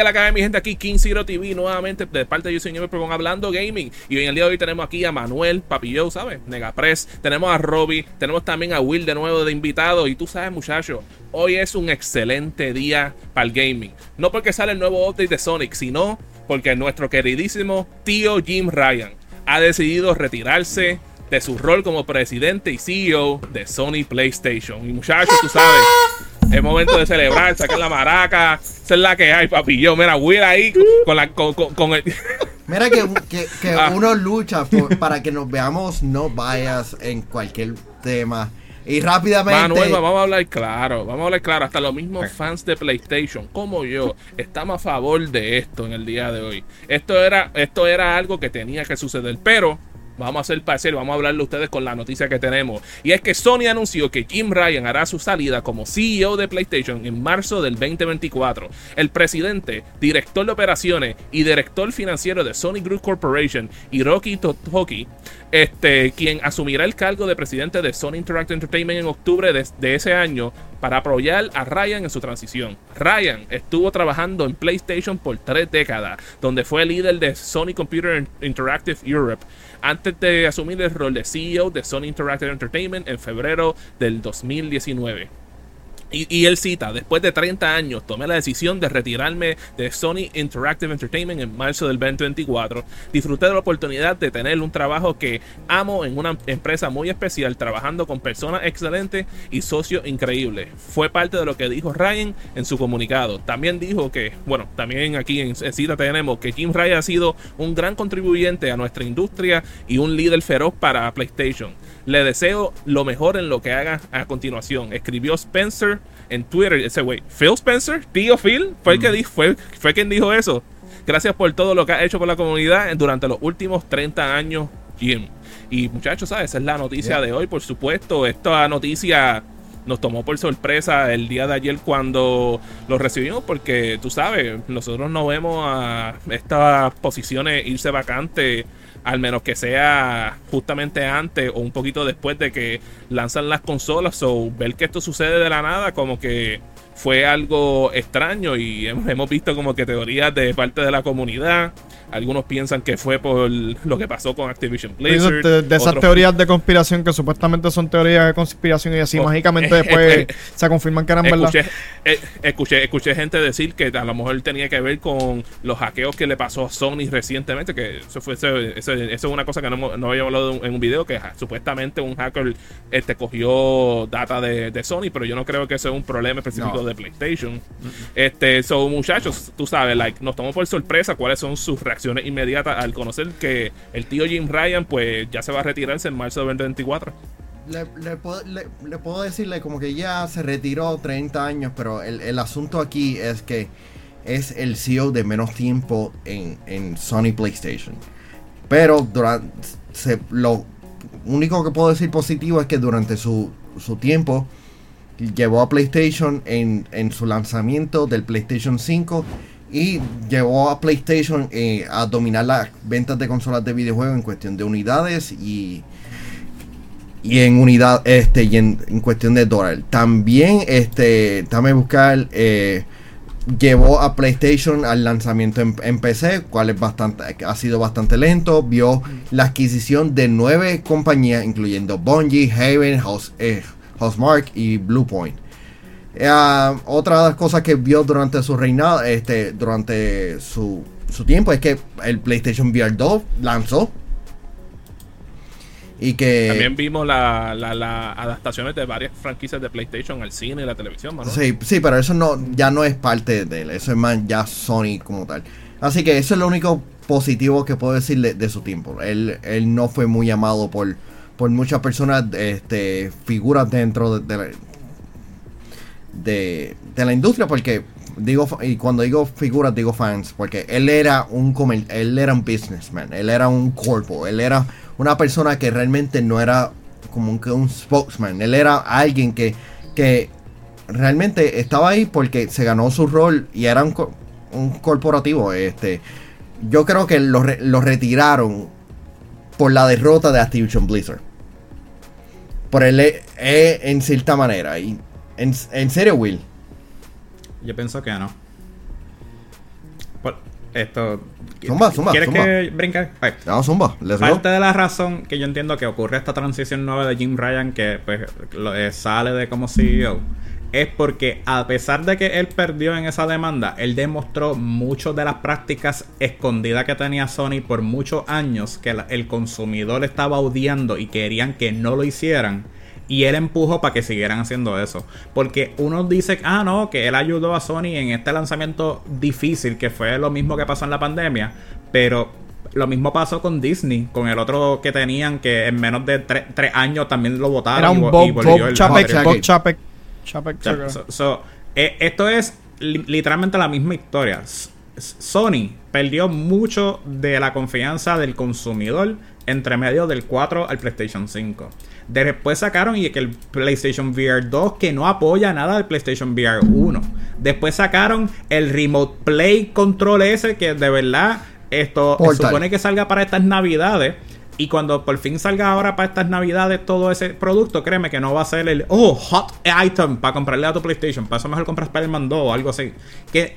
Que la cae mi gente aquí, King Zero TV, nuevamente de parte de yo, señor Perdón, hablando gaming. Y hoy en el día de hoy tenemos aquí a Manuel Papillo, ¿sabes? Negapress. Tenemos a Robbie, tenemos también a Will de nuevo de invitado. Y tú sabes, muchachos, hoy es un excelente día para el gaming. No porque sale el nuevo update de Sonic, sino porque nuestro queridísimo tío Jim Ryan ha decidido retirarse de su rol como presidente y CEO de Sony PlayStation. Y muchachos, tú sabes, es momento de celebrar, sacar la maraca, esa es la que hay, papi. Yo, mira, Will ahí con, la, con, con, el... Mira que, que, que Ah. uno lucha por- para que nos veamos no vayas en cualquier tema. Y rápidamente... Manuel, vamos a hablar claro, vamos a hablar claro. Hasta los mismos fans de PlayStation, como yo, estamos a favor de esto en el día de hoy. Esto era, esto era algo que tenía que suceder, pero vamos a hacer parecer, vamos a hablarle a ustedes con la noticia que tenemos. Y es que Sony anunció que Jim Ryan hará su salida como CEO de PlayStation en marzo del 2024. El presidente, director de operaciones y director financiero de Sony Group Corporation, Hiroki Totoki, este, quien asumirá el cargo de presidente de Sony Interactive Entertainment en octubre de, de ese año para apoyar a Ryan en su transición. Ryan estuvo trabajando en PlayStation por tres décadas, donde fue líder de Sony Computer Interactive Europe, antes de asumir el rol de CEO de Sony Interactive Entertainment en febrero del 2019. Y, él cita, después de 30 años tomé la decisión de retirarme de Sony Interactive Entertainment en marzo del 2024. Disfruté de la oportunidad de tener un trabajo que amo en una empresa muy especial, trabajando con personas excelentes y socios increíbles. Fue parte de lo que dijo Ryan en su comunicado. También dijo que, bueno, también aquí en, en cita tenemos que Jim Ryan ha sido un gran contribuyente a nuestra industria y un líder feroz para PlayStation. Le deseo lo mejor en lo que haga a continuación. Escribió Spencer en Twitter. Ese güey, Phil Spencer, tío Phil, fue el que dijo, fue, fue quien dijo eso. Gracias por todo lo que ha hecho por la comunidad durante los últimos 30 años, Jim. Y muchachos, ¿sabes? Esa es la noticia Yeah. de hoy, por supuesto. Esta noticia nos tomó por sorpresa el día de ayer cuando lo recibimos, porque tú sabes, nosotros no vemos a estas posiciones irse vacantes, al menos que sea justamente antes o un poquito después de que lanzan las consolas. O ver que esto sucede de la nada, como que fue algo extraño y hemos, hemos visto como que teorías de parte de la comunidad. Algunos piensan que fue por lo que pasó con Activision Blizzard. de, de esas teorías de conspiración que supuestamente son teorías de conspiración y así Oh, mágicamente eh, después eh, se confirman que eran verdad. Escuché, eh, escuché, escuché gente decir que a lo mejor tenía que ver con los hackeos que le pasó a Sony recientemente, que eso fue eso, eso- eso es una cosa que no, no habíamos hablado en un video, que ja, supuestamente un hacker este, cogió data de, de Sony, pero yo no creo que eso es un problema específico No. de PlayStation. Este, so muchachos, tú sabes, like, nos tomó por sorpresa cuáles son sus reacciones inmediatas al conocer que el tío Jim Ryan pues ya se va a retirarse en marzo de 2024. Le, puedo, le- le puedo decirle como que ya se retiró 30 años, pero el, asunto aquí es que es el CEO de menos tiempo en, Sony PlayStation. Pero durante lo único que puedo decir positivo es que durante su, tiempo llevó a PlayStation en su lanzamiento del PlayStation 5 y llevó a PlayStation eh, a dominar las ventas de consolas de videojuegos en cuestión de unidades y y en unidad este y en, en cuestión de dólar. También este dame buscar eh, llevó a PlayStation al lanzamiento en, en PC cual es bastante ha sido bastante lento. Vio la adquisición de nueve compañías incluyendo Bungie Haven House, eh, Housemarque y Bluepoint Eh, otra de las cosas que vio durante su reinado este durante su, su tiempo es que el PlayStation VR 2 lanzó y que También vimos la, la- la adaptaciones de varias franquicias de PlayStation al cine y la televisión, Manuel. Sí, sí, pero eso no, ya no es parte de él, eso es más ya Sony como tal. Así que eso es lo único positivo que puedo decir de, de su tiempo. Él, él no fue muy amado por, por muchas personas, este, figuras dentro de, de la, de, de la industria, porque digo, y cuando digo figuras digo fans, porque él era un comer- él era un businessman, él era un corpo, él era una persona que realmente no era como un, un spokesman, él era alguien que, que realmente estaba ahí porque se ganó su rol y era un, un corporativo. Este, yo creo que lo, lo retiraron por la derrota de Activision Blizzard. Por el E- E en cierta manera. Y en, en serio, Will. Yo pienso que no. Por- esto. Zumba, zumba, ¿Quieres zumba. que brinque? Vamos, Zumba, let's go. Parte de la razón que yo entiendo que ocurre esta transición nueva de Jim Ryan, que pues lo- eh, sale de como CEO, es porque a pesar de que él perdió en esa demanda, él demostró muchas de las prácticas escondidas que tenía Sony por muchos años, que la- el consumidor estaba odiando y querían que no lo hicieran. Y él empujó para que siguieran haciendo eso. Porque uno dice, ah, no, que él ayudó a Sony en este lanzamiento difícil, que fue lo mismo que pasó en la pandemia. Pero lo mismo pasó con Disney, con el otro que tenían, que en menos de tre- tres años también lo votaron. Era y un vo- Bob, y volvió Bob el- Chapek. Bob Chapek. Chapek, so- so, eh, esto es li- literalmente la misma historia. Sony perdió mucho de la confianza del consumidor entre medio del 4 al PlayStation 5. Después sacaron y que el PlayStation VR 2 que no apoya nada del PlayStation VR 1. Después sacaron el Remote Play Control ese que de verdad esto se supone que salga para estas navidades. Y cuando por fin salga ahora para estas navidades todo ese producto, créeme que no va a ser el, oh, hot item para comprarle a tu PlayStation. Para eso mejor compras Spider-Man 2 o algo así. Que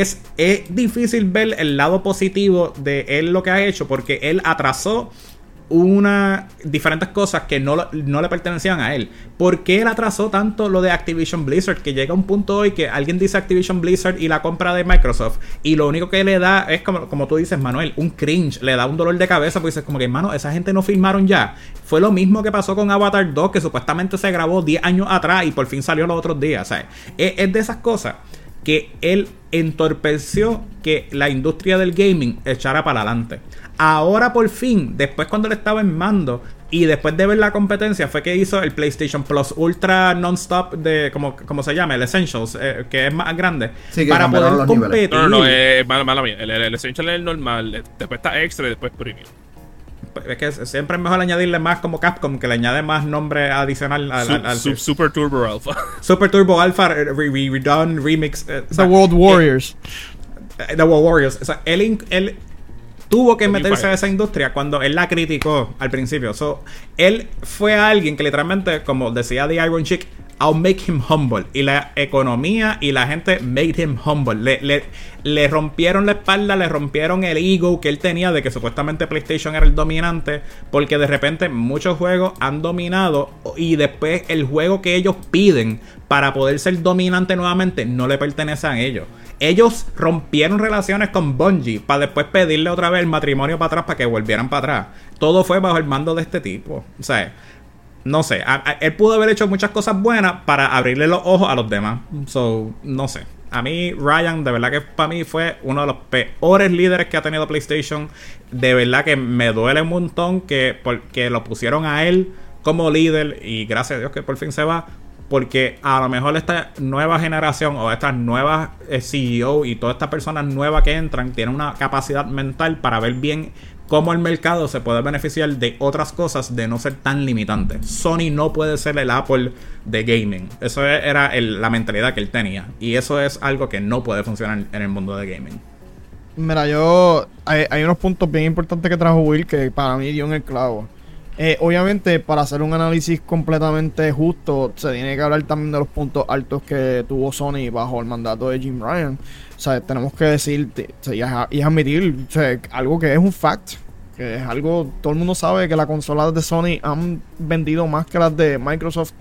es, es difícil ver el lado positivo de él lo que ha hecho porque él atrasó una diferentes cosas que no, no le pertenecían a él. ¿Por qué él atrasó tanto lo de Activision Blizzard? Que llega un punto hoy que alguien dice Activision Blizzard y la compra de Microsoft y lo único que le da es como, como tú dices, Manuel, un cringe, le da un dolor de cabeza porque dices como que, hermano, esa gente no filmaron ya. Fue lo mismo que pasó con Avatar 2 que supuestamente se grabó 10 años atrás y por fin salió los otros días. ¿sabes? Es, es de esas cosas que él entorpeció que la industria del gaming echara para adelante. Ahora por fin, después cuando él estaba en mando y después de ver la competencia fue que hizo el PlayStation Plus Ultra Non-Stop de, como, como se llama, el Essentials, eh, que es más grande, Sí, para poder niveles. competir. No, no, no, eh, mala, mala mía. El, el, el Essential es el normal, después está Extra y después Premium. Es que siempre es mejor añadirle más como Capcom, que le añade más nombre adicional al, Su- al- al- su- Super Turbo Alpha. Super Turbo Alpha re- re- Redone Remix. eh, o The sea, World eh, Warriors. Eh, The World Warriors. O sea, él, él tuvo que meterse a esa industria cuando él la criticó al principio. So, él fue alguien que literalmente, como decía The Iron Chick, I'll make him humble. Y la economía y la gente made him humble. Le, le, le rompieron la espalda, le rompieron el ego que él tenía de que supuestamente PlayStation era el dominante. Porque de repente muchos juegos han dominado y después el juego que ellos piden para poder ser dominante nuevamente no le pertenece a ellos. Ellos rompieron relaciones con Bungie para después pedirle otra vez el matrimonio para atrás para que volvieran para atrás. Todo fue bajo el mando de este tipo. O sea, no sé. él pudo haber hecho muchas cosas buenas para abrirle los ojos a los demás. So, no sé. A mí, Ryan, de verdad que para mí fue uno de los peores líderes que ha tenido PlayStation. De verdad que me duele un montón que lo pusieron a él como líder y gracias a Dios que por fin se va. Porque a lo mejor esta nueva generación o estas nuevas eh, CEO y todas estas personas nuevas que entran tienen una capacidad mental para ver bien cómo el mercado se puede beneficiar de otras cosas de no ser tan limitante. Sony no puede ser el Apple de gaming. Eso era la mentalidad que él tenía. Y eso es algo que no puede funcionar en el mundo de gaming. Mira, yo. Hay, unos puntos bien importantes que trajo Will que para mí dio en el clavo. Eh, obviamente, para hacer un análisis completamente justo, se tiene que hablar también de los puntos altos que tuvo Sony bajo el mandato de Jim Ryan. O sea, tenemos que decir y, admitir algo que es un fact. Que es algo, todo el mundo sabe que las consolas de Sony han vendido más que las de Microsoft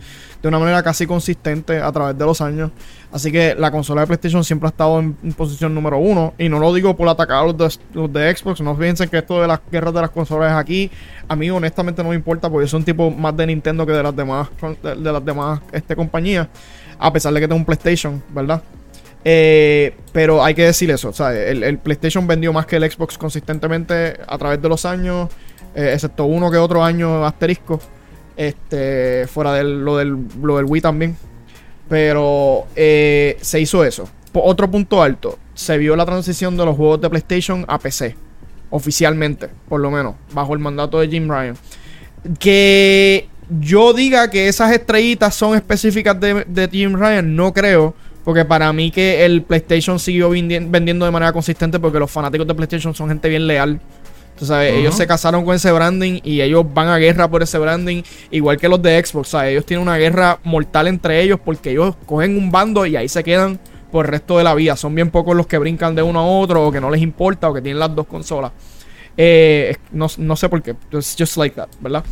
de una manera casi consistente a través de los años. Así que la consola de PlayStation siempre ha estado en, posición número uno. Y no lo digo por atacar a los de, los de Xbox. No piensen que esto de las guerras de las consolas aquí. A mí honestamente no me importa porque yo soy un tipo más de Nintendo que de las demás, de, demás este, compañías. A pesar de que tengo un PlayStation, ¿verdad? Eh, pero hay que decir eso, el, PlayStation vendió más que el Xbox consistentemente a través de los años, eh, excepto uno que otro año asterisco, este, fuera de lo del, lo del Wii también. Pero eh, se hizo eso. Otro punto alto, se vio la transición de los juegos de PlayStation a PC, oficialmente, por lo menos, bajo el mandato de Jim Ryan. Que yo diga que esas estrellitas son específicas de, de Jim Ryan, no creo. Porque para mí que el PlayStation siguió vendi- vendiendo de manera consistente porque los fanáticos de PlayStation son gente bien leal. Tú sabes, ellos se casaron con ese branding y ellos van a guerra por ese branding, igual que los de Xbox. ¿sabes? Ellos tienen una guerra mortal entre ellos porque ellos cogen un bando y ahí se quedan por el resto de la vida. Son bien pocos los que brincan de uno a otro o que no les importa o que tienen las dos consolas. Eh, no, no sé por qué. It's just like that, ¿verdad?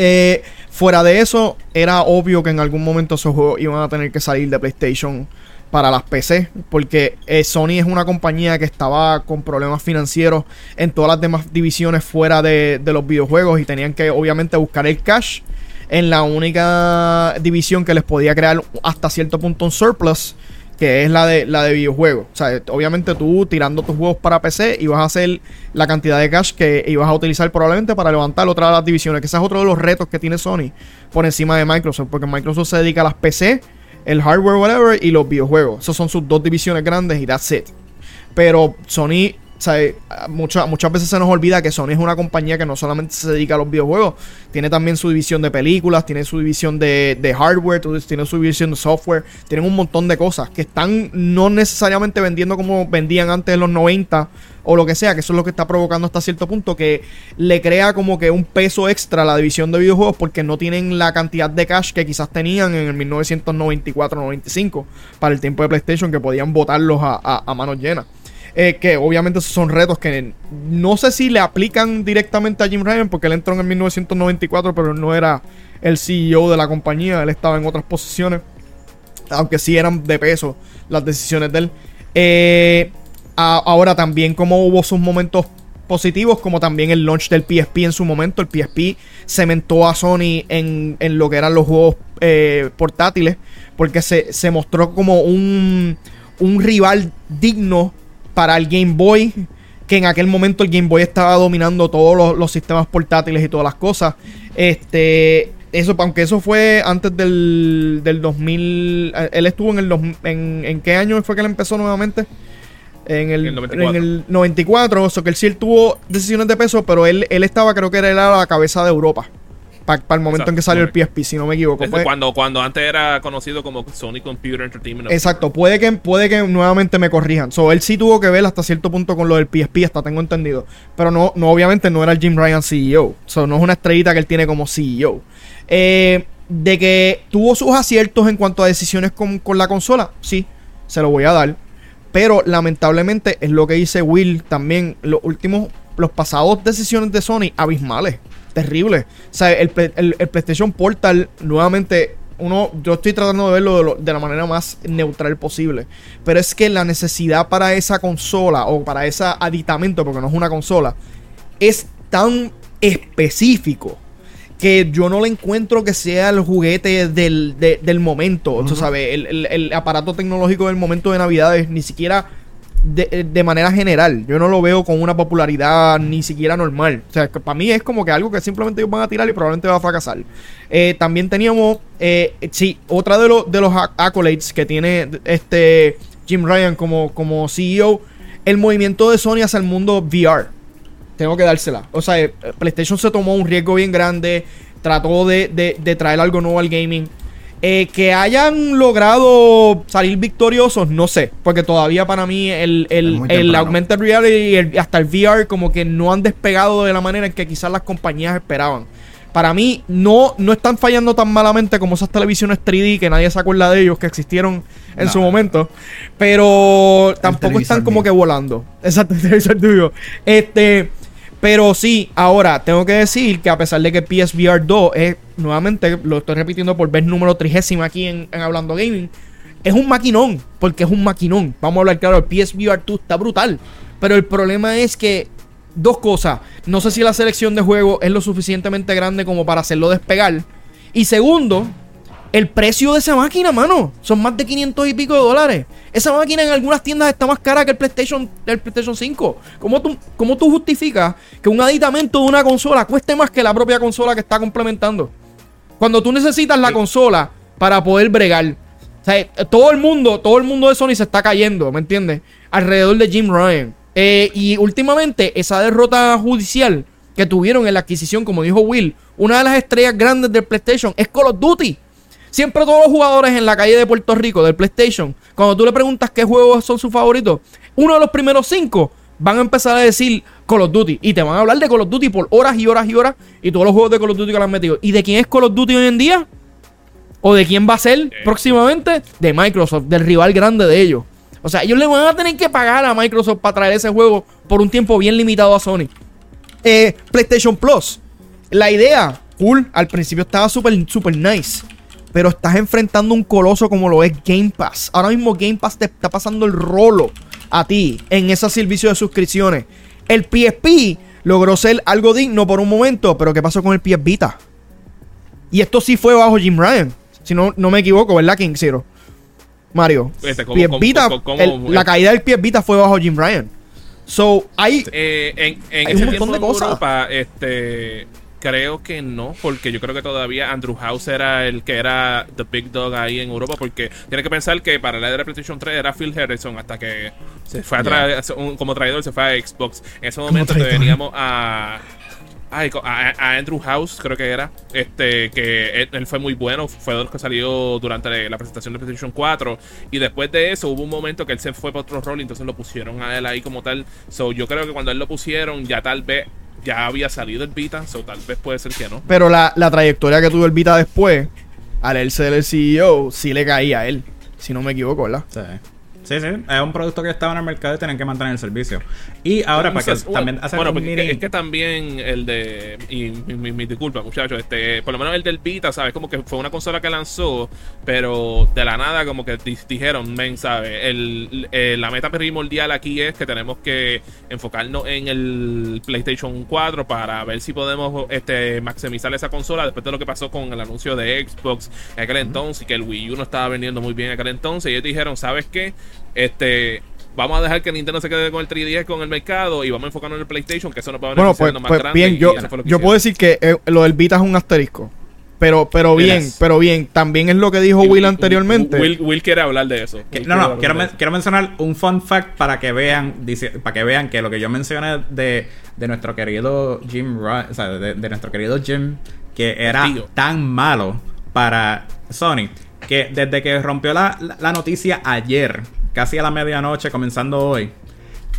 Eh, fuera de eso, era obvio que en algún momento esos juegos iban a tener que salir de PlayStation para las PC, porque eh, Sony es una compañía que estaba con problemas financieros en todas las demás divisiones fuera de, de los videojuegos y tenían que obviamente buscar el cash en la única división que les podía crear hasta cierto punto un surplus que es la de la de videojuegos. O sea, obviamente tú tirando tus juegos para PC y vas a hacer la cantidad de cash que ibas a utilizar probablemente para levantar otra de las divisiones, que ese es otro de los retos que tiene Sony por encima de Microsoft, porque Microsoft se dedica a las PC, el hardware, whatever, y los videojuegos. Esas son sus dos divisiones grandes y that's it. Pero Sony muchas, muchas veces se nos olvida que Sony es una compañía que no solamente se dedica a los videojuegos, tiene también su división de películas, tiene su división de, de hardware, tiene su división de software, tienen un montón de cosas que están no necesariamente vendiendo como vendían antes en los 90 o lo que sea, que eso es lo que está provocando hasta cierto punto que le crea como que un peso extra a la división de videojuegos porque no tienen la cantidad de cash que quizás tenían en el 1994-95 para el tiempo de PlayStation que podían botarlos a, a, a manos llenas. Eh, que obviamente esos son retos que no sé si le aplican directamente a Jim Ryan, porque él entró en el 1994, pero no era el CEO de la compañía, él estaba en otras posiciones, aunque sí eran de peso las decisiones de él. Eh, ahora también como hubo sus momentos positivos, como también el launch del PSP en su momento, el PSP cementó a Sony en, lo que eran los juegos eh, portátiles, porque se, se mostró como un, un rival digno para el Game Boy, que en aquel momento el Game Boy estaba dominando todos los, sistemas portátiles y todas las cosas. Este, eso, aunque eso fue antes del, del 2000, eh, él estuvo en el en, en qué año fue que él empezó nuevamente? En el, 94. En el 94, o sea que él sí tuvo decisiones de peso, pero él, él estaba, creo que era la cabeza de Europa para el momento en que salió el PSP, si no me equivoco. cuando, cuando antes era conocido como Sony Computer Entertainment. Exacto, puede que, puede que nuevamente me corrijan. So, él sí tuvo que ver hasta cierto punto con lo del PSP, hasta tengo entendido. Pero no, no obviamente no era el Jim Ryan CEO. So, no es una estrellita que él tiene como CEO. Eh, de que tuvo sus aciertos en cuanto a decisiones con, con la consola, sí, se lo voy a dar. Pero lamentablemente es lo que dice Will también. Los últimos, los pasados decisiones de Sony abismales terrible. O sea, el, PlayStation Portal, nuevamente, uno, yo estoy tratando de verlo de, la manera más neutral posible. Pero es que la necesidad para esa consola o para ese aditamento, porque no es una consola, es tan específico que yo no le encuentro que sea el juguete del, del momento. sabes, el, el, aparato tecnológico del momento de Navidades ni siquiera eh, de, manera general. Yo no lo veo con una popularidad ni siquiera normal. O sea, para mí es como que algo que simplemente ellos van a tirar y probablemente va a fracasar. Eh, también teníamos, eh, sí, otra de, los de los accolades que tiene este Jim Ryan como, como CEO, el movimiento de Sony hacia el mundo VR. Tengo que dársela. O sea, PlayStation se tomó un riesgo bien grande, trató de, de, de traer algo nuevo al gaming. Eh, que hayan logrado salir victoriosos, no sé. Porque todavía para mí el, el, augmented reality y hasta el VR como que no han despegado de la manera en que quizás las compañías esperaban. Para mí no, no están fallando tan malamente como esas televisiones 3D que nadie se acuerda de ellos que existieron en su momento. Pero tampoco están como que volando. Exacto, el televisor tuyo. Este... Pero sí, ahora tengo que decir que a pesar de que PSVR 2 es, nuevamente, lo estoy repitiendo por vez número trigésima aquí en, Hablando Gaming, es un maquinón, porque es un maquinón. Vamos a hablar claro, el PSVR 2 está brutal. Pero el problema es que, dos cosas, no sé si la selección de juego es lo suficientemente grande como para hacerlo despegar. Y segundo, el precio de esa máquina, mano, son más de 500 y pico de dólares. Esa máquina en algunas tiendas está más cara que el PlayStation, el PlayStation 5. ¿Cómo tú, ¿Cómo tú justificas que un aditamento de una consola cueste más que la propia consola que está complementando? Cuando tú necesitas la consola para poder bregar. O sea, todo el mundo, todo el mundo de Sony se está cayendo, ¿me entiendes? Alrededor de Jim Ryan. Eh, y últimamente, esa derrota judicial que tuvieron en la adquisición, como dijo Will, una de las estrellas grandes del PlayStation es Call of Duty. Siempre todos los jugadores en la calle de Puerto Rico del PlayStation, cuando tú le preguntas qué juegos son sus favoritos, uno de los primeros cinco van a empezar a decir Call of Duty. Y te van a hablar de Call of Duty por horas y horas y horas. Y todos los juegos de Call of Duty que le han metido. ¿Y de quién es Call of Duty hoy en día? ¿O de quién va a ser próximamente? De Microsoft, del rival grande de ellos. O sea, ellos le van a tener que pagar a Microsoft para traer ese juego por un tiempo bien limitado a Sony. Eh, PlayStation Plus. La idea, cool. Al principio estaba súper, súper nice. Pero estás enfrentando un coloso como lo es Game Pass. Ahora mismo Game Pass te está pasando el rolo a ti en ese servicio de suscripciones. El PSP logró ser algo digno por un momento, pero ¿qué pasó con el PS Vita? Y esto sí fue bajo Jim Ryan. Si no, no me equivoco, ¿verdad, King Zero? Mario. Este, ¿cómo- PS Vita, cómo- cómo- el- la caída del PS Vita fue bajo Jim Ryan. So, hay. Eh, en en Hay ese un montón de cosas. Europa, este, creo que no, porque yo creo que todavía Andrew House era el que era the big dog ahí en Europa, porque tiene que pensar que para la era de PlayStation 3 era Phil Harrison hasta que se fue a traer, un- como traidor se fue a Xbox. En ese momento teníamos a a, a Andrew House, creo que era. Este, que él, él fue muy bueno. Fue de los que salió durante la presentación de PlayStation 4. Y después de eso hubo un momento que él se fue para otro rol. Y entonces lo pusieron a él ahí como tal. So, yo creo que cuando él lo pusieron, ya tal vez ya había salido el Vita. So, tal vez puede ser que no. Pero la, la trayectoria que tuvo el Vita después, al él ser el CEO, sí le caía a él. Si no me equivoco, ¿verdad? Sí. Sí, sí, es un producto que estaba en el mercado y tienen que mantener el servicio. Y ahora, para que Entonces, también bueno, hacer bueno, un es que también el de. Y mi, disculpa, muchachos. Este, por lo menos el del Vita, ¿sabes? Como que fue una consola que lanzó, pero de la nada, como que di- dijeron, men, ¿sabes? El, la meta primordial aquí es que tenemos que enfocarnos en el PlayStation 4 para ver si podemos este, maximizar esa consola después de lo que pasó con el anuncio de Xbox en aquel entonces y que el Wii U no estaba vendiendo muy bien en aquel entonces. Y ellos dijeron, ¿sabes qué? Este. Vamos a dejar que Nintendo se quede con el 3DS con el mercado y vamos a enfocarnos en el PlayStation, que eso nos va a Bueno, pues, más pues grande. bien, yo, yo puedo decir que eh, lo del Vita es un asterisco. Pero, pero bien, Yes. pero bien. También es lo que dijo. Will anteriormente. Will, Will quiere hablar de eso. Que- no, no, quiero, de men- eso. quiero mencionar un fun fact para que vean, dice, para que vean que lo que yo mencioné de, de nuestro querido Jim Ryan, o sea, de, de nuestro querido Jim, que era Tío. tan malo para Sony, que desde que rompió la, la- la noticia ayer, casi a la medianoche, comenzando hoy,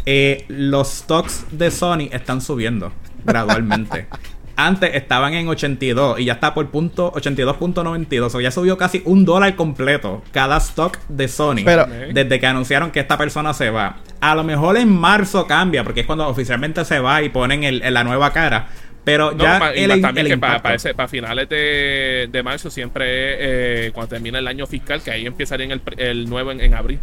eh, los stocks de Sony están subiendo gradualmente. Antes estaban en 82 y ya está por punto 82.92. O sea, ya subió casi un dólar completo cada stock de Sony. Pero- desde que anunciaron que esta persona se va. A lo mejor en marzo cambia, porque es cuando oficialmente se va y ponen el, el- la nueva cara. Pero No, ya el, también el que para, finales de, de marzo siempre es eh, cuando termina el año fiscal, que ahí empezaría el, el nuevo en, en abril.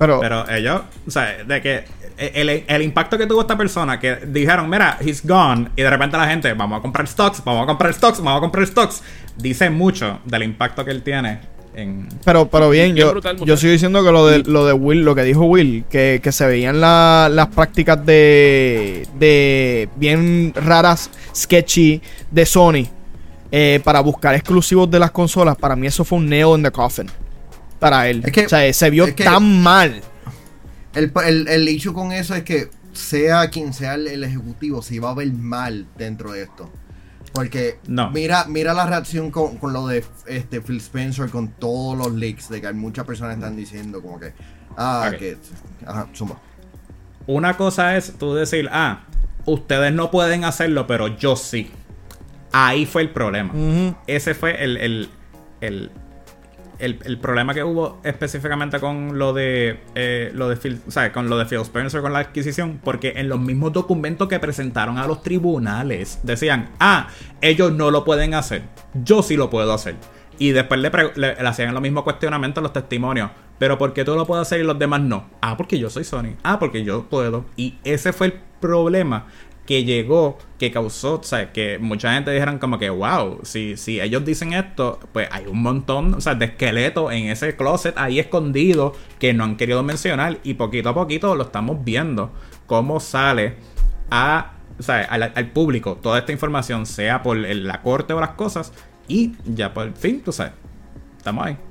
Pero, Pero ellos, o sea, de que el, el impacto que tuvo esta persona, que dijeron, mira, he's gone, y de repente la gente, vamos a comprar stocks, vamos a comprar stocks, vamos a comprar stocks, dice mucho del impacto que él tiene en... pero, pero bien, yo, brutal, yo sigo diciendo que lo de, lo de Will, lo que dijo Will, que, que se veían la- las prácticas de, de bien raras, sketchy de Sony eh, para buscar exclusivos de las consolas. Para mí eso fue un nail in the coffin. Para él. Es que- o sea, se vio es que- tan mal. El, el, el issue con eso es que sea quien sea el, el ejecutivo, se va a ver mal dentro de esto. Porque No. mira, mira la reacción con, con lo de este Phil Spencer con todos los leaks de que hay muchas personas están diciendo como que ah que ajá, zumba. Una cosa es tú decir, ah, ustedes no pueden hacerlo, pero yo sí. Ahí fue el problema. Ese fue el, el, el, el- problema que hubo específicamente con lo de eh, lo de Phil, con lo Spencer con la adquisición, porque en los mismos documentos que presentaron a los tribunales decían, ah, ellos no lo pueden hacer, yo sí lo puedo hacer. Y después le, le- le hacían los mismos cuestionamientos a los testimonios. Pero ¿por qué tú lo puedes hacer y los demás no? Ah, porque yo soy Sony. Ah, porque yo puedo. Y ese fue el problema que llegó, que causó, o sea, que mucha gente dijeran como que, wow, si, si ellos dicen esto, pues hay un montón, o sea, de esqueletos en ese closet ahí escondido que no han querido mencionar y poquito a poquito lo estamos viendo, cómo sale a, o sea, al, al público toda esta información, sea por la corte o las cosas, y ya por fin, tú sabes, estamos ahí.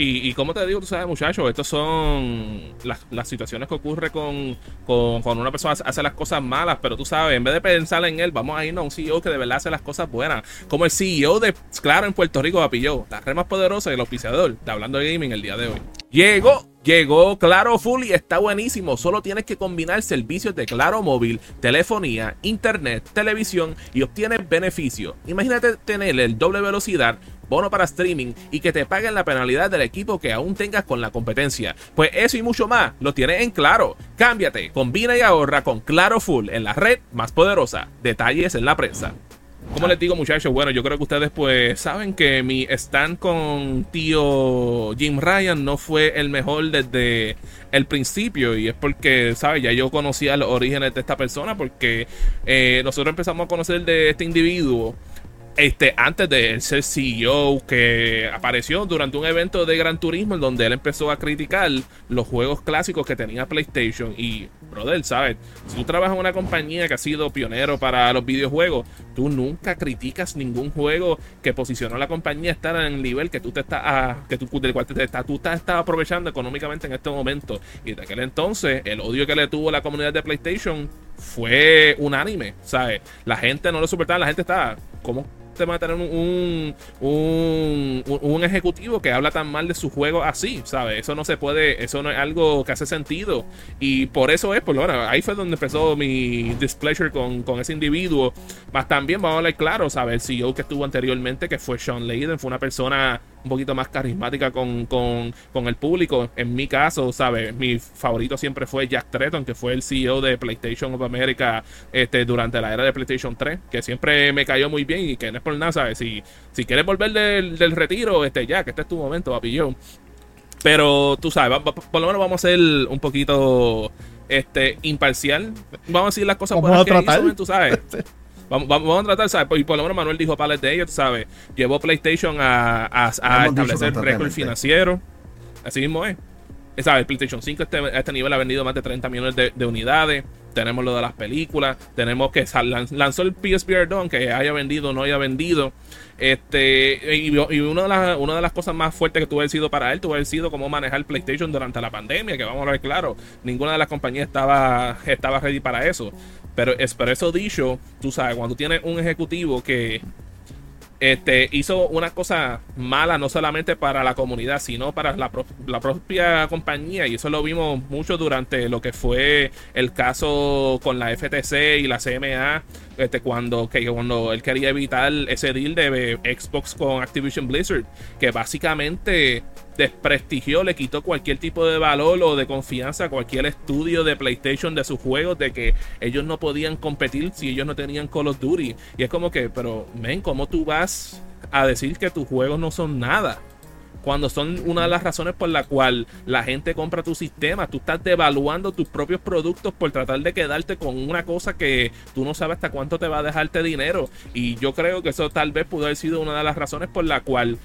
Y, y como te digo, tú sabes, muchachos, estas son las, las situaciones que ocurre con, con cuando una persona hace las cosas malas, pero tú sabes, en vez de pensar en él, vamos a irnos a un CEO que de verdad hace las cosas buenas. Como el CEO de Claro en Puerto Rico, Apilló, la red más poderosa y el auspiciador de Hablando de Gaming el día de hoy. Llegó, Llegó Claro Full y está buenísimo. Solo tienes que combinar servicios de Claro Móvil, telefonía, internet, televisión y obtienes beneficios. Imagínate tener el doble velocidad, bono para streaming y que te paguen la penalidad del equipo que aún tengas con la competencia. Pues eso y mucho más lo tienes en Claro. Cámbiate, combina y ahorra con Claro Full en la red más poderosa. Detalles en la prensa. Como les digo, muchachos, bueno, yo creo que ustedes pues saben que mi stand con tío Jim Ryan no fue el mejor desde el principio y es porque, ¿sabes? Ya yo conocía los orígenes de esta persona porque eh, nosotros empezamos a conocer de este individuo este, antes de ser CEO, que apareció durante un evento de Gran Turismo en donde él empezó a criticar los juegos clásicos que tenía PlayStation. Y, brother, ¿sabes? Si tú trabajas en una compañía que ha sido pionero para los videojuegos, tú nunca criticas ningún juego que posicionó a la compañía a estar en el nivel que tú te estás, que tú, del cual te estás, tú estás, aprovechando económicamente en este momento. Y de aquel entonces, el odio que le tuvo la comunidad de PlayStation fue unánime, ¿sabes? La gente no lo soportaba, la gente estaba, ¿cómo? Va a tener un, un, un, ejecutivo que habla tan mal de su juego así, ¿sabes? Eso no se puede, eso no es algo que hace sentido. Y por eso es, por lo ahí fue donde empezó mi displeasure con, con ese individuo. Más también, vamos a hablar claro, ¿sabes? El CEO que estuvo anteriormente, que fue Sean Layden, fue una persona un poquito más carismática con, con, con, el público. En mi caso, ¿sabes? Mi favorito siempre fue Jack Tretton, que fue el CEO de PlayStation of America este, durante la era de PlayStation 3, que siempre me cayó muy bien y que no es por nada, ¿sabes? Si, si quieres volver del, del retiro, este, que este es tu momento, papillón. Pero tú sabes, por lo menos vamos a ser un poquito este imparcial. Vamos a decir las cosas buenas que hizo, tú sabes. Vamos, vamos, a tratar, ¿sabes? Y por lo menos Manuel dijo pales de ellos, ¿sabes? Llevó PlayStation a, a, establecer récord financiero. Así mismo es. ¿Sabes? PlayStation 5 este, a este nivel ha vendido más de 30 millones de, unidades. Tenemos lo de las películas. Tenemos que lanzó el PSVR 2, que haya vendido o no haya vendido. Este, y, una, de las, una de las cosas más fuertes que tuvo haber sido para él, tuvo haber sido cómo manejar PlayStation durante la pandemia, que vamos a ver claro, ninguna de las compañías estaba, estaba ready para eso. Pero es por eso dicho, tú sabes, cuando tienes un ejecutivo que este, hizo una cosa mala no solamente para la comunidad, sino para la, propia compañía. Y eso lo vimos mucho durante lo que fue el caso con la FTC y la CMA, este, cuando, que, cuando él quería evitar ese deal de Xbox con Activision Blizzard, que básicamente desprestigió, le quitó cualquier tipo de valor o de confianza a cualquier estudio de PlayStation de sus juegos, de que ellos no podían competir si ellos no tenían Call of Duty. Y es como que, pero, men, ¿cómo tú vas a decir que tus juegos no son nada? Cuando son una de las razones por la cual la gente compra tu sistema. Tú estás devaluando tus propios productos por tratar de quedarte con una cosa que tú no sabes hasta cuánto te va a dejarte dinero. Y yo creo que eso tal vez pudo haber sido una de las razones por la cual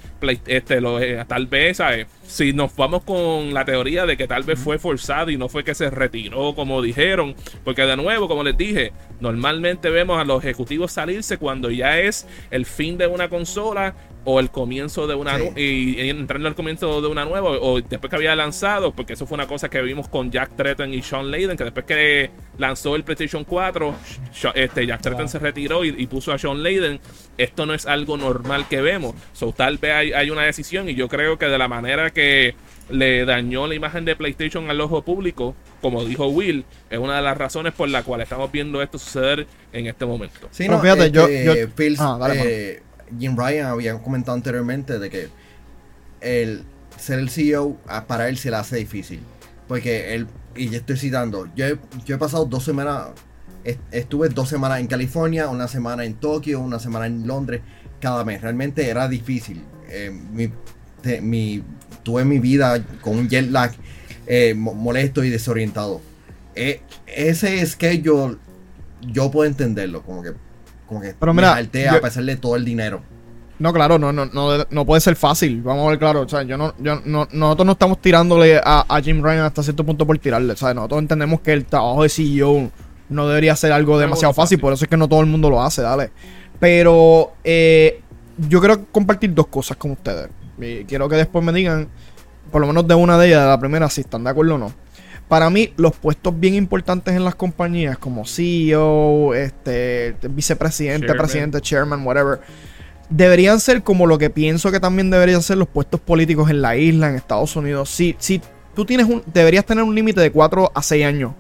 este, lo, eh, tal vez, ¿sabes? Si nos vamos con la teoría de que tal vez fue forzado y no fue que se retiró como dijeron, porque de nuevo, como les dije, normalmente vemos a los ejecutivos salirse cuando ya es el fin de una consola o el comienzo de una y, entrando al comienzo de una nueva o después que había lanzado porque eso fue una cosa que vimos con Jack Tretton y Sean Layden que después que lanzó el PlayStation 4 este Jack Tretton se retiró y, puso a Sean Layden. Esto no es algo normal que vemos. So tal vez hay, hay, una decisión y yo creo que de la manera que le dañó la imagen de PlayStation al ojo público como dijo Will es una de las razones por la cual estamos viendo esto suceder en este momento. Sí, no, fíjate, yo, este, yo ah, eh, Jim Ryan había comentado anteriormente de que el ser el CEO ah, para él se le hace difícil. Porque él, y yo estoy citando, yo he, pasado dos semanas, estuve dos semanas en California, una semana en Tokio, una semana en Londres, cada mes. Realmente era difícil. Eh, mi, tuve mi vida con un jet lag eh, molesto y desorientado. Eh, ese schedule yo puedo entenderlo, como que pero mira, a pesar de todo el dinero. No, claro, no, no, no, no puede ser fácil. Vamos a ver, claro. O sea, yo no, yo no, nosotros no estamos tirándole a, Jim Ryan hasta cierto punto por tirarle. ¿sabes? Nosotros entendemos que el trabajo de CEO no debería ser algo demasiado fácil, por eso es que no todo el mundo lo hace, dale. Pero eh, yo quiero compartir dos cosas con ustedes. Y quiero que después me digan, por lo menos de una de ellas, de la primera, si están de acuerdo o no. Para mí, los puestos bien importantes en las compañías, como CEO, este, vicepresidente, presidente, chairman, whatever, deberían ser como lo que pienso que también deberían ser los puestos políticos en la isla, en Estados Unidos. Si, si tú tienes un, deberías tener un límite de 4 a 6 años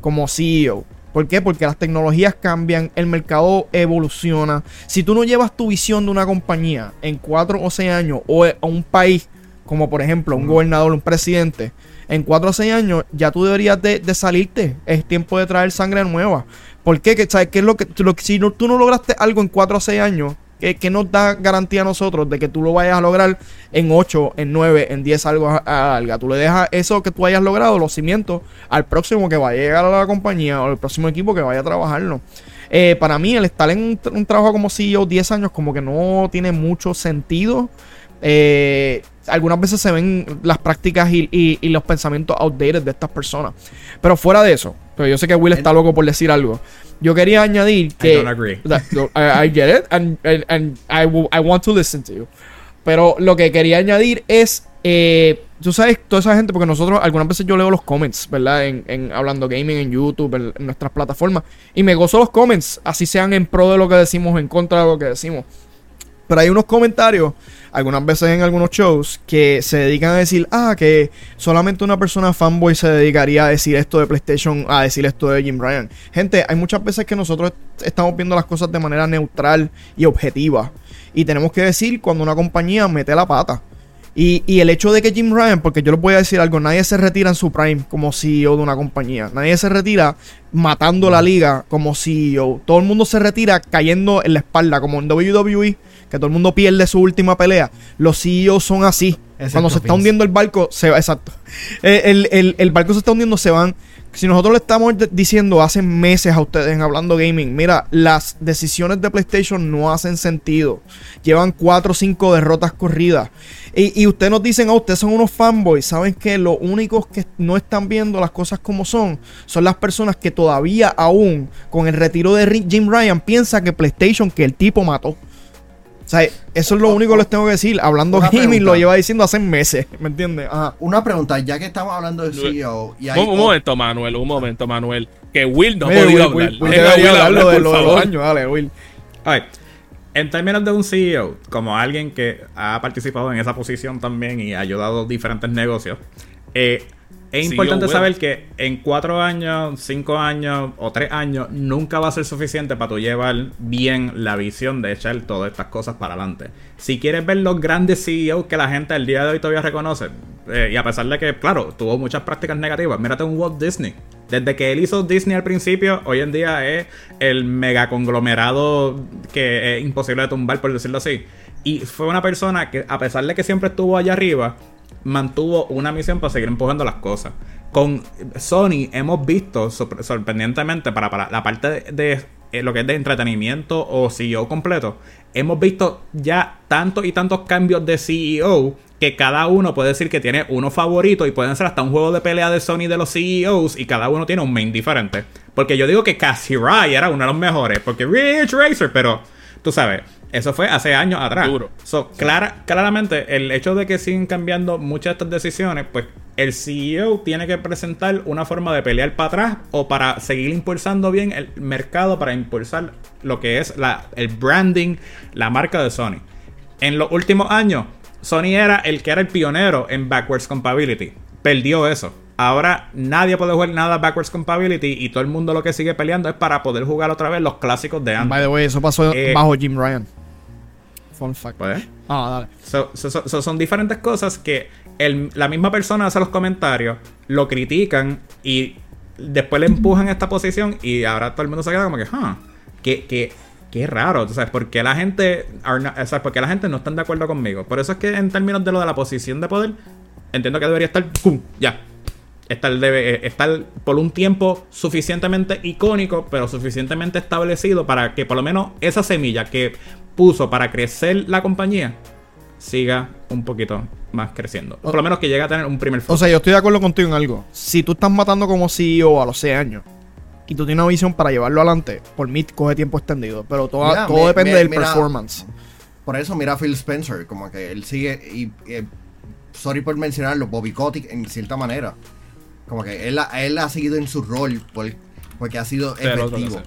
como CEO. ¿Por qué? Porque las tecnologías cambian, el mercado evoluciona. Si tú no llevas tu visión de una compañía en 4 o 6 años o a un país, como por ejemplo un gobernador, un presidente, en 4 o 6 años ya tú deberías de, salirte. Es tiempo de traer sangre nueva. ¿Por qué? ¿Qué, ¿Sabes qué es lo que, lo, si no, tú no lograste algo en 4 o 6 años, ¿qué, qué nos da garantía a nosotros de que tú lo vayas a lograr en 8, en 9, en 10 algo a, a? Tú le dejas eso que tú hayas logrado, los cimientos, al próximo que vaya a llegar a la compañía o al próximo equipo que vaya a trabajarlo. Eh, para mí, el estar en un, un trabajo como CEO 10 años, como que no tiene mucho sentido. Eh, algunas veces se ven las prácticas y, y- y los pensamientos outdated de estas personas. Pero fuera de eso, pero yo sé que Will está loco por decir algo. Yo quería añadir que. don't agree. That- I, I get it, and, and- and I, will- I want to listen to you. Pero lo que quería añadir es. eh, tú sabes, toda esa gente, porque nosotros algunas veces yo leo los comments, ¿verdad? En, en Hablando Gaming, en YouTube, en, en nuestras plataformas. Y me gozo los comments, así sean en pro de lo que decimos, en contra de lo que decimos. Pero hay unos comentarios, algunas veces en algunos shows, que se dedican a decir, ah, que solamente una persona fanboy se dedicaría a decir esto de PlayStation, a decir esto de Jim Ryan. Gente, hay muchas veces que nosotros est- estamos viendo las cosas de manera neutral y objetiva. Y tenemos que decir cuando una compañía mete la pata. Y, y el hecho de que Jim Ryan, porque yo les voy a decir algo, nadie se retira en su prime como CEO de una compañía. Nadie se retira matando la liga como CEO. Todo el mundo se retira cayendo en la espalda, como en WWE, que todo el mundo pierde su última pelea. Los CEOs son así. Excepto Cuando se está hundiendo el barco, se va. Exacto. Eh, El, el- el barco se está hundiendo, se van. Si nosotros le estamos diciendo hace meses a ustedes en Hablando Gaming, mira, las decisiones de PlayStation no hacen sentido. Llevan 4 o 5 derrotas corridas. Y, y ustedes nos dicen, ah, ustedes son unos fanboys. ¿Saben que Los únicos que no están viendo las cosas como son son las personas que todavía aún, con el retiro de Jim Ryan, piensa que PlayStation, que el tipo mató. O sea, eso es lo único que les tengo que decir. Hablando Gaming lo lleva diciendo hace meses. ¿Me entiendes? Ajá. Una pregunta, ya que estamos hablando de CEO y hay Un, un momento, Manuel, un momento, Manuel. Que Will no ha podido hablar. Will, Deja hablar de los años. Dale, Will. En términos de un CEO, como alguien que ha participado en esa posición también y ha ayudado a diferentes negocios, eh, es importante saber que en cuatro años, cinco años o tres años nunca va a ser suficiente para tú llevar bien la visión de echar todas estas cosas para adelante. Si quieres ver los grandes CEOs que la gente al día de hoy todavía reconoce, eh, y a pesar de que, claro, tuvo muchas prácticas negativas, mírate un Walt Disney. Desde que él hizo Disney al principio, hoy en día es el mega conglomerado que es imposible de tumbar, por decirlo así. Y fue una persona que, a pesar de que siempre estuvo allá arriba, mantuvo una misión para seguir empujando las cosas. Con Sony hemos visto, sorpre- sorprendentemente, para, para la parte de, eh, lo que es de entretenimiento o CEO completo, hemos visto ya tantos y tantos cambios de CEO que cada uno puede decir que tiene uno favorito y pueden ser hasta un juego de pelea de Sony de los CEOs y cada uno tiene un main diferente. Porque yo digo que Cassie Ray era uno de los mejores, porque Rich Racer, pero tú sabes, eso fue hace años atrás. Duro. So, clara, claramente, el hecho de que siguen cambiando muchas de estas decisiones, pues el CEO tiene que presentar una forma de pelear para atrás o para seguir impulsando bien el mercado, para impulsar lo que es la, el branding, la marca de Sony. En los últimos años, Sony era el que era el pionero en backwards compatibility. Perdió eso. Ahora nadie puede jugar nada backwards compatibility y todo el mundo lo que sigue peleando es para poder jugar otra vez los clásicos de antes. By the way, eso pasó Eh, bajo Jim Ryan. Fun fact. Pues, Ah, dale. So- so- so- so- son diferentes cosas que el- la misma persona hace los comentarios, lo critican y después le empujan a esta posición y ahora todo el mundo se queda como que, huh, qué, qué, qué raro, ¿tú ¿sabes? ¿Por qué la gente, not- o sea, por qué la gente no está de acuerdo conmigo? Por eso es que en términos de lo de la posición de poder, entiendo que debería estar, ¡pum! Ya. Estar, debe, eh, estar por un tiempo suficientemente icónico, pero suficientemente establecido para que por lo menos esa semilla que puso para crecer la compañía siga un poquito más creciendo. Por lo menos que llegue a tener un primer O sea, yo estoy de acuerdo contigo en algo. Si tú estás matando como CEO a los 6 años y tú tienes una visión para llevarlo adelante, por mí coge tiempo extendido. Pero todo, Mira, todo mi- depende mi- del mira, performance. Por eso mira a Phil Spencer, como que él sigue y, eh, sorry por mencionarlo, Bobby Kotick en cierta manera. Como que él, ha- él ha seguido en su rol por- porque ha sido efectivo.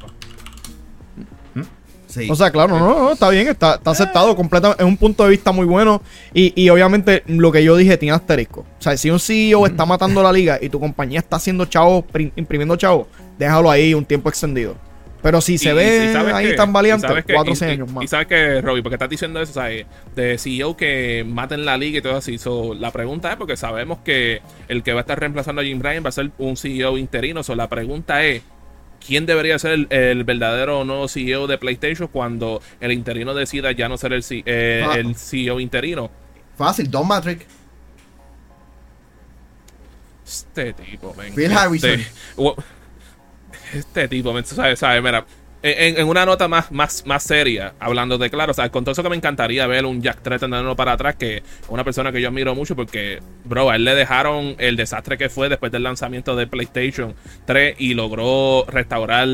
Sí. O sea, claro, no, no, está bien, está, está aceptado completamente. Es un punto de vista muy bueno. Y, y obviamente lo que yo dije tiene asterisco. O sea, si un CEO está matando la liga y tu compañía está haciendo chavos, pri- imprimiendo chavos, déjalo ahí un tiempo extendido. Pero si se Y- ve y ahí que- tan valiente, cuatro o años más. Y sabes que, Robbie, porque estás diciendo eso, ¿sabes? De CEO que maten la liga y todo así. So, la pregunta es, porque sabemos que el que va a estar reemplazando a Jim Ryan va a ser un CEO interino. So, la pregunta es, ¿quién debería ser el, el verdadero nuevo CEO de PlayStation cuando el interino decida ya no ser el, C- eh, Ah. el CEO interino? Fácil, Don Matrix. Este tipo, men. Phil Este- Harrison. Este tipo, men, ¿sabes? ¿sabes? Mira, en, en una nota más, más, más seria, hablando de claro, o sea, con todo eso que me encantaría ver un Jack Tretton dándolo para atrás, que una persona que yo admiro mucho porque, bro, a él le dejaron el desastre que fue después del lanzamiento de PlayStation 3 y logró restaurar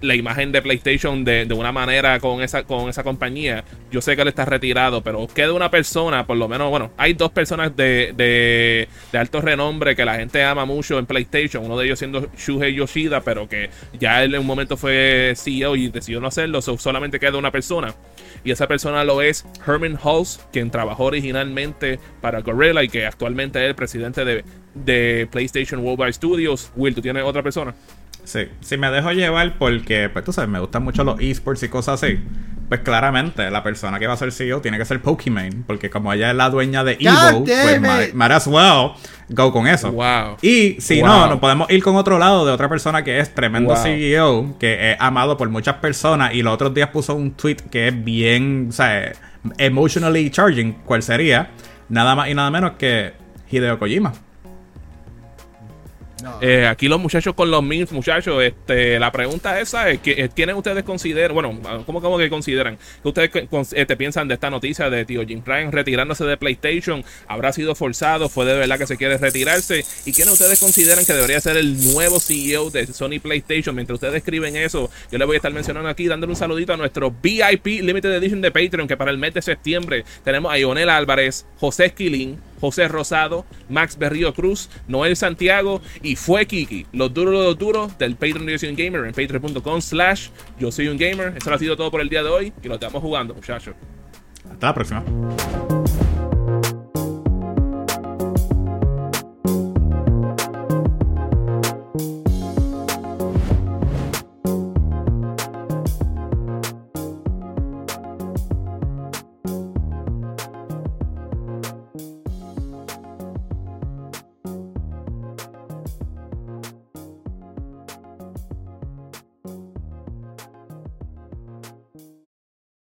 la imagen de PlayStation de, de una manera con esa, con esa compañía. Yo sé que él está retirado, pero queda una persona, por lo menos, bueno, hay dos personas de, de, de alto renombre que la gente ama mucho en PlayStation. Uno de ellos siendo Shuhei Yoshida, pero que ya él en un momento fue CEO y decidió no hacerlo, so solamente queda una persona. Y esa persona lo es Herman Hulse, quien trabajó originalmente para Gorilla y que actualmente es el presidente de, de PlayStation Worldwide Studios. Will, ¿tú tienes otra persona? Sí, si me dejo llevar porque, pues tú sabes, me gustan mucho los esports y cosas así, pues claramente la persona que va a ser CEO tiene que ser Pokimane, porque como ella es la dueña de God Evo, pues might, as well go con eso. Wow. Y si Wow. no, nos podemos ir con otro lado de otra persona que es tremendo Wow. CEO, que es amado por muchas personas y los otros días puso un tweet que es bien, o sea, emotionally charging, ¿cuál sería? Nada más y nada menos que Hideo Kojima. Eh, aquí los muchachos con los memes, muchachos, este, la pregunta esa es que eh, ¿quiénes ustedes consideran, bueno, ¿cómo, cómo que consideran? que ustedes este, piensan de esta noticia de tío Jim Ryan retirándose de PlayStation? ¿Habrá sido forzado? ¿Fue de verdad que se quiere retirarse? ¿Y quiénes ustedes consideran que debería ser el nuevo CEO de Sony PlayStation? Mientras ustedes escriben eso, yo les voy a estar mencionando aquí, dándole un saludito a nuestro VIP Limited Edition de Patreon, que para el mes de septiembre tenemos a Ionel Álvarez, José Esquilín, José Rosado, Max Berrío Cruz, Noel Santiago y fue Kiki. Los duros, los duros del Patreon de Yo Soy Un Gamer en patreon.com slash Yo Soy Un Gamer. Eso ha sido todo por el día de hoy y lo estamos jugando, muchachos. Hasta la próxima.